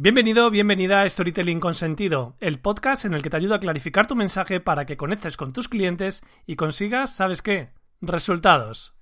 Bienvenido, bienvenida a Storytelling con Sentido, el podcast en el que te ayuda a clarificar tu mensaje para que conectes con tus clientes y consigas, ¿sabes qué? Resultados.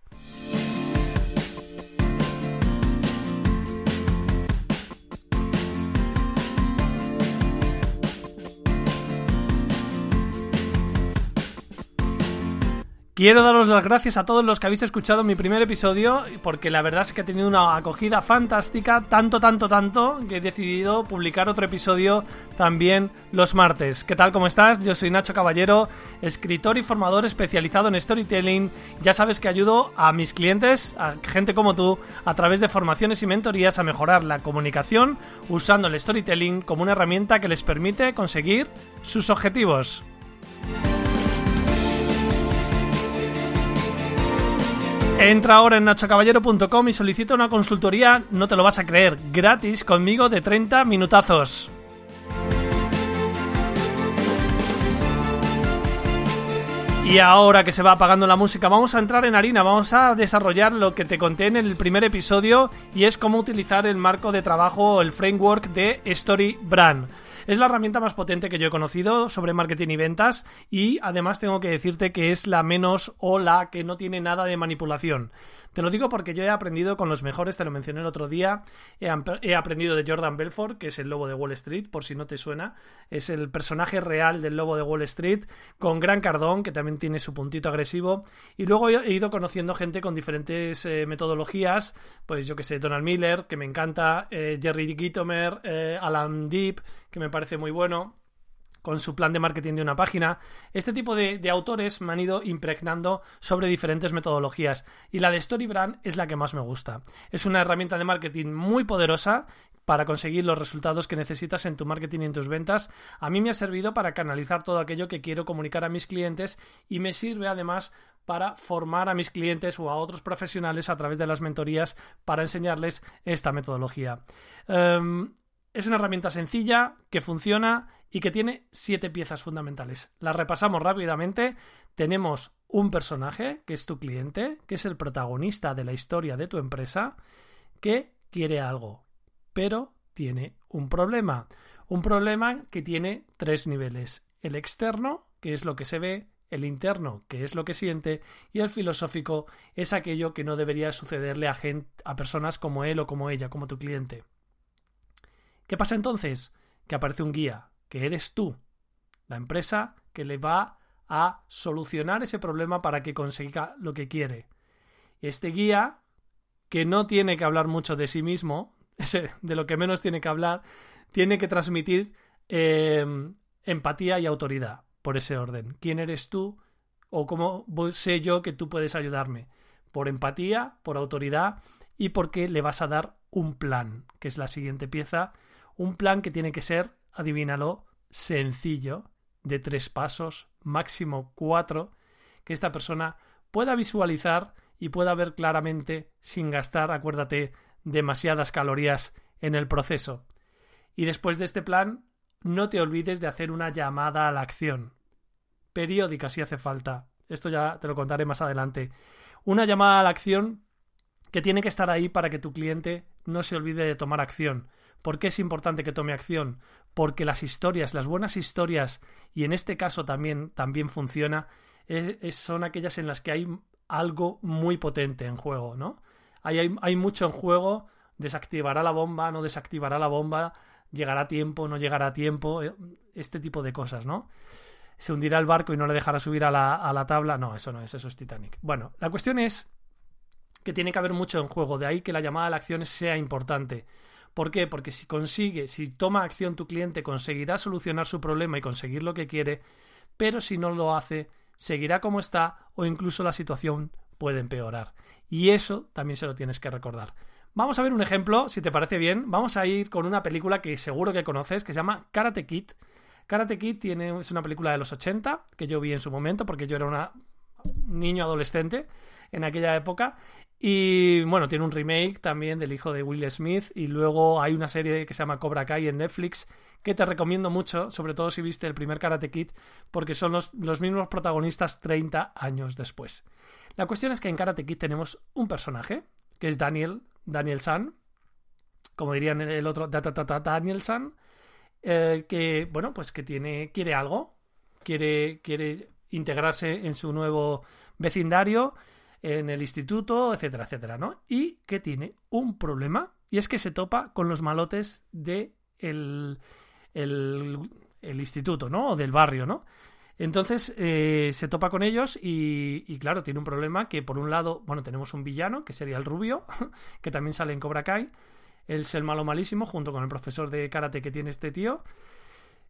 Quiero daros las gracias a todos los que habéis escuchado mi primer episodio, porque la verdad es que ha tenido una acogida fantástica, tanto, tanto, tanto, que he decidido publicar otro episodio también los martes. ¿Qué tal? ¿Cómo estás? Yo soy Nacho Caballero, escritor y formador especializado en storytelling. Ya sabes que ayudo a mis clientes, a gente como tú, a través de formaciones y mentorías a mejorar la comunicación usando el storytelling como una herramienta que les permite conseguir sus objetivos. Entra ahora en nachocaballero.com y solicita una consultoría, no te lo vas a creer, gratis conmigo de 30 minutazos. Y ahora que se va apagando la música, vamos a entrar en harina, vamos a desarrollar lo que te conté en el primer episodio y es cómo utilizar el marco de trabajo, el framework de Story Brand. Es la herramienta más potente que yo he conocido sobre marketing y ventas y además tengo que decirte que es la menos o la que no tiene nada de manipulación. Te lo digo porque yo he aprendido con los mejores, te lo mencioné el otro día. He, aprendido de Jordan Belfort, que es el lobo de Wall Street, por si no te suena. Es el personaje real del lobo de Wall Street, con Gran Cardón, que también tiene su puntito agresivo. Y luego he ido conociendo gente con diferentes eh, metodologías, pues yo que sé, Donald Miller, que me encanta, eh, Jerry Gitomer, eh, Alan Deep, que me parece muy bueno con su plan de marketing de una página. Este tipo de, autores me han ido impregnando sobre diferentes metodologías y la de Storybrand es la que más me gusta. Es una herramienta de marketing muy poderosa para conseguir los resultados que necesitas en tu marketing y en tus ventas. A mí me ha servido para canalizar todo aquello que quiero comunicar a mis clientes y me sirve además para formar a mis clientes o a otros profesionales a través de las mentorías para enseñarles esta metodología. Em, es una herramienta sencilla que funciona y que tiene siete piezas fundamentales. Las repasamos rápidamente. Tenemos un personaje, que es tu cliente, que es el protagonista de la historia de tu empresa, que quiere algo, pero tiene un problema. Un problema que tiene tres niveles. El externo, que es lo que se ve, el interno, que es lo que siente, y el filosófico es aquello que no debería sucederle a, gente, a personas como él o como ella, como tu cliente. ¿Qué pasa entonces? Que aparece un guía, que eres tú, la empresa que le va a solucionar ese problema para que consiga lo que quiere. Este guía, que no tiene que hablar mucho de sí mismo, de lo que menos tiene que hablar, tiene que transmitir em, empatía y autoridad por ese orden. ¿Quién eres tú o cómo sé yo que tú puedes ayudarme? Por empatía, por autoridad y porque le vas a dar un plan, que es la siguiente pieza un plan que tiene que ser, adivínalo, sencillo, de tres pasos, máximo cuatro, que esta persona pueda visualizar y pueda ver claramente sin gastar, acuérdate, demasiadas calorías en el proceso. Y después de este plan, no te olvides de hacer una llamada a la acción. Periódica si hace falta. Esto ya te lo contaré más adelante. Una llamada a la acción que tiene que estar ahí para que tu cliente no se olvide de tomar acción. ¿Por qué es importante que tome acción? Porque las historias, las buenas historias, y en este caso también, también funciona, son aquellas en las que hay algo muy potente en juego, ¿no? Hay, hay, mucho en juego, desactivará la bomba, no desactivará la bomba, llegará a tiempo, no llegará a tiempo, eh, este tipo de cosas, ¿no? Se hundirá el barco y no le dejará subir a la, a la tabla. No, eso no es, eso es Titanic. Bueno, la cuestión es que tiene que haber mucho en juego, de ahí que la llamada a la acción sea importante. ¿Por qué? Porque si consigue, si toma acción tu cliente, conseguirá solucionar su problema y conseguir lo que quiere, pero si no lo hace, seguirá como está o incluso la situación puede empeorar. Y eso también se lo tienes que recordar. Vamos a ver un ejemplo, si te parece bien. Vamos a ir con una película que seguro que conoces, que se llama Karate Kid. Karate Kid tiene, es una película de los 80 que yo vi en su momento porque yo era una niño adolescente en aquella época. Y bueno, tiene un remake también del hijo de Will Smith. Y luego hay una serie que se llama Cobra Kai en Netflix que te recomiendo mucho, sobre todo si viste el primer Karate Kid, porque son los, los mismos protagonistas 30 años después. La cuestión es que en Karate Kid tenemos un personaje, que es Daniel, Daniel San, como dirían el otro, Daniel San, eh, que, bueno, pues que tiene, quiere algo, quiere, quiere integrarse en su nuevo vecindario, en el instituto, etcétera, etcétera, ¿no? Y que tiene un problema, y es que se topa con los malotes de el, el, instituto, ¿no? O del barrio, ¿no? Entonces eh, se topa con ellos y, y, claro, tiene un problema que por un lado, bueno, tenemos un villano, que sería el rubio, que también sale en Cobra Kai, él es el malo malísimo, junto con el profesor de karate que tiene este tío.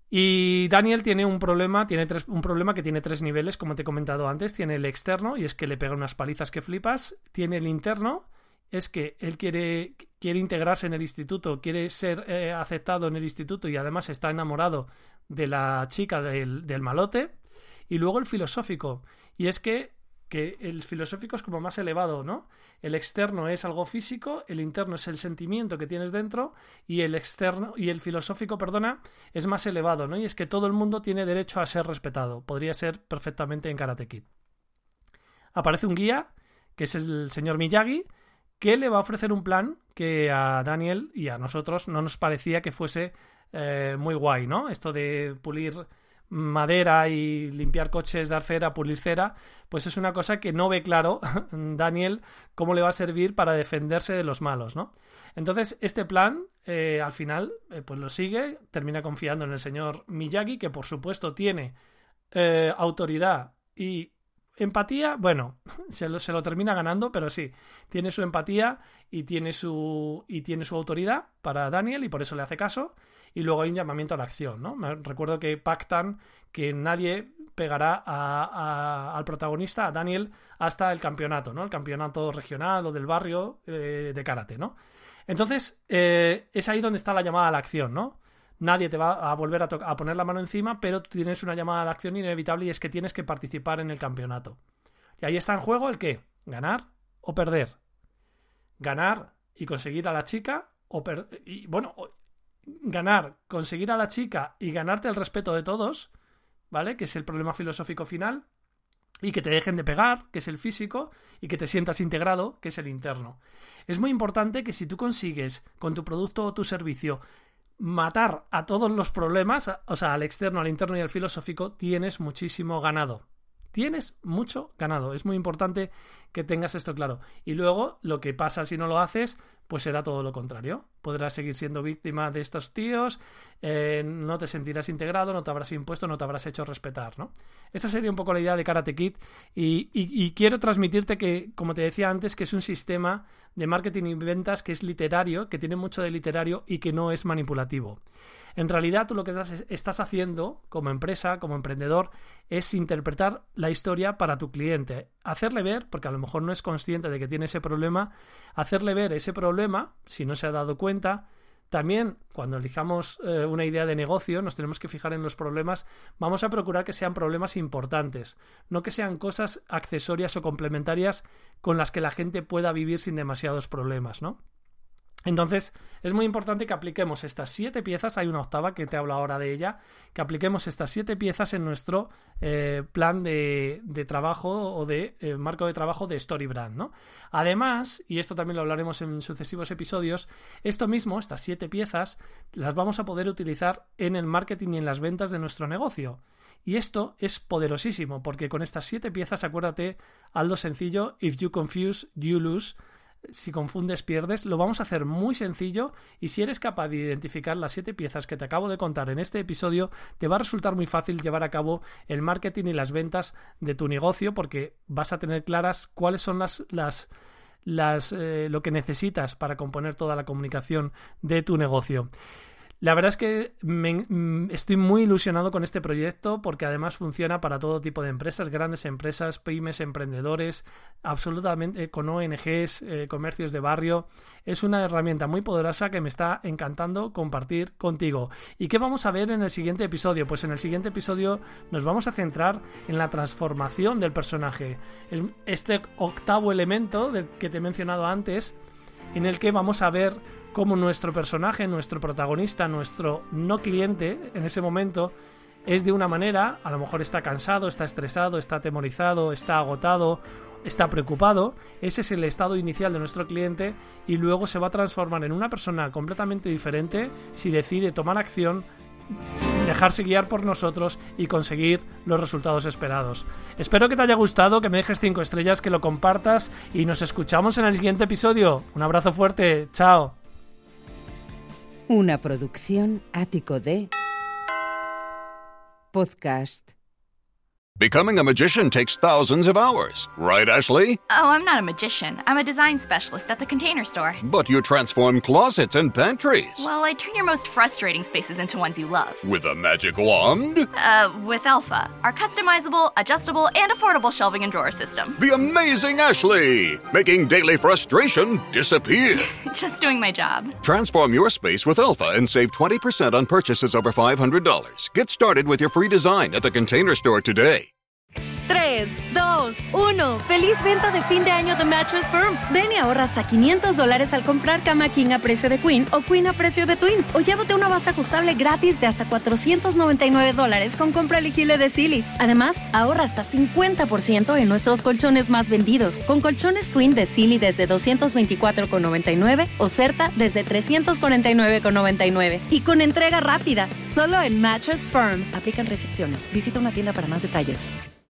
Y Daniel tiene un problema, tiene tres, un problema que tiene tres niveles, como te he comentado antes. Tiene el externo, y es que le pega unas palizas que flipas. Tiene el interno, es que él quiere, quiere integrarse en el instituto, quiere ser eh, aceptado en el instituto y además está enamorado de la chica del, del malote. Y luego el filosófico, y es que que el filosófico es como más elevado, ¿no? El externo es algo físico, el interno es el sentimiento que tienes dentro y el externo y el filosófico, perdona, es más elevado, ¿no? Y es que todo el mundo tiene derecho a ser respetado. Podría ser perfectamente en Karate Kid. Aparece un guía, que es el señor Miyagi, que le va a ofrecer un plan que a Daniel y a nosotros no nos parecía que fuese eh, muy guay, ¿no? Esto de pulir madera y limpiar coches, dar cera, pulir cera, pues es una cosa que no ve claro Daniel cómo le va a servir para defenderse de los malos, ¿no? Entonces, este plan, eh, al final, eh, pues lo sigue, termina confiando en el señor Miyagi, que por supuesto tiene eh, autoridad y empatía, bueno, se lo, se lo, termina ganando, pero sí, tiene su empatía y tiene su, y tiene su autoridad para Daniel y por eso le hace caso y luego hay un llamamiento a la acción, ¿no? Me recuerdo que pactan que nadie pegará al protagonista, a Daniel, hasta el campeonato, ¿no? El campeonato regional o del barrio eh, de karate, ¿no? Entonces, eh, es ahí donde está la llamada a la acción, ¿no? Nadie te va a volver a, a poner la mano encima, pero tú tienes una llamada a la acción inevitable y es que tienes que participar en el campeonato. Y ahí está en juego el qué? Ganar o perder. Ganar y conseguir a la chica o. Y bueno, ganar, conseguir a la chica y ganarte el respeto de todos, ¿vale? Que es el problema filosófico final, y que te dejen de pegar, que es el físico, y que te sientas integrado, que es el interno. Es muy importante que si tú consigues con tu producto o tu servicio matar a todos los problemas, o sea, al externo, al interno y al filosófico, tienes muchísimo ganado. Tienes mucho ganado. Es muy importante que tengas esto claro. Y luego, lo que pasa si no lo haces, pues será todo lo contrario. Podrás seguir siendo víctima de estos tíos, eh, no te sentirás integrado, no te habrás impuesto, no te habrás hecho respetar, ¿no? Esta sería un poco la idea de Karate Kid y, y, quiero transmitirte que, como te decía antes, que es un sistema de marketing y ventas que es literario, que tiene mucho de literario y que no es manipulativo. En realidad tú lo que estás haciendo como empresa, como emprendedor, es interpretar la historia para tu cliente, hacerle ver, porque a lo mejor no es consciente de que tiene ese problema, hacerle ver ese problema, si no se ha dado cuenta, también, cuando elijamos eh, una idea de negocio, nos tenemos que fijar en los problemas. Vamos a procurar que sean problemas importantes, no que sean cosas accesorias o complementarias con las que la gente pueda vivir sin demasiados problemas, ¿no? Entonces, es muy importante que apliquemos estas siete piezas, hay una octava que te hablo ahora de ella, que apliquemos estas siete piezas en nuestro eh, plan de, trabajo o de eh, marco de trabajo de StoryBrand, ¿no? Además, y esto también lo hablaremos en sucesivos episodios, esto mismo, estas siete piezas, las vamos a poder utilizar en el marketing y en las ventas de nuestro negocio. Y esto es poderosísimo, porque con estas siete piezas, acuérdate, algo sencillo, if you confuse, you lose si confundes, pierdes. Lo vamos a hacer muy sencillo y si eres capaz de identificar las siete piezas que te acabo de contar en este episodio, te va a resultar muy fácil llevar a cabo el marketing y las ventas de tu negocio porque vas a tener claras cuáles son las, las, las eh, lo que necesitas para componer toda la comunicación de tu negocio. La verdad es que mm, estoy muy ilusionado con este proyecto porque además funciona para todo tipo de empresas, grandes empresas, pymes, emprendedores, absolutamente con ONGs, eh, comercios de barrio. Es una herramienta muy poderosa que me está encantando compartir contigo. ¿Y qué vamos a ver en el siguiente episodio? Pues en el siguiente episodio nos vamos a centrar en la transformación del personaje. Este octavo elemento que te he mencionado antes, en el que vamos a ver cómo nuestro personaje, nuestro protagonista, nuestro no cliente en ese momento es de una manera, a lo mejor está cansado, está estresado, está atemorizado, está agotado, está preocupado, ese es el estado inicial de nuestro cliente y luego se va a transformar en una persona completamente diferente si decide tomar acción, dejarse guiar por nosotros y conseguir los resultados esperados. Espero que te haya gustado, que me dejes 5 estrellas, que lo compartas y nos escuchamos en el siguiente episodio. Un abrazo fuerte, chao. Una producción ático de podcast. Becoming a magician takes thousands of hours, right, Ashley? Oh, I'm not a magician. I'm a design specialist at the container store. But you transform closets and pantries. Well, I turn your most frustrating spaces into ones you love. With a magic wand? Uh, with Alpha, our customizable, adjustable, and affordable shelving and drawer system. The amazing Ashley! Making daily frustration disappear. Just doing my job. Transform your space with Alpha and save 20% on purchases over $500. Get started with your free design at the container store today. 3, 2, 1. ¡Feliz venta de fin de año de Mattress Firm! Ven y ahorra hasta 500 dólares al comprar cama King a precio de Queen o Queen a precio de Twin. O llévate una base ajustable gratis de hasta 499 dólares con compra elegible de Silly. Además, ahorra hasta 50% en nuestros colchones más vendidos. Con colchones Twin de Silly desde 224,99 o Certa desde 349,99. Y con entrega rápida, solo en Mattress Firm. Aplican restricciones. Visita una tienda para más detalles.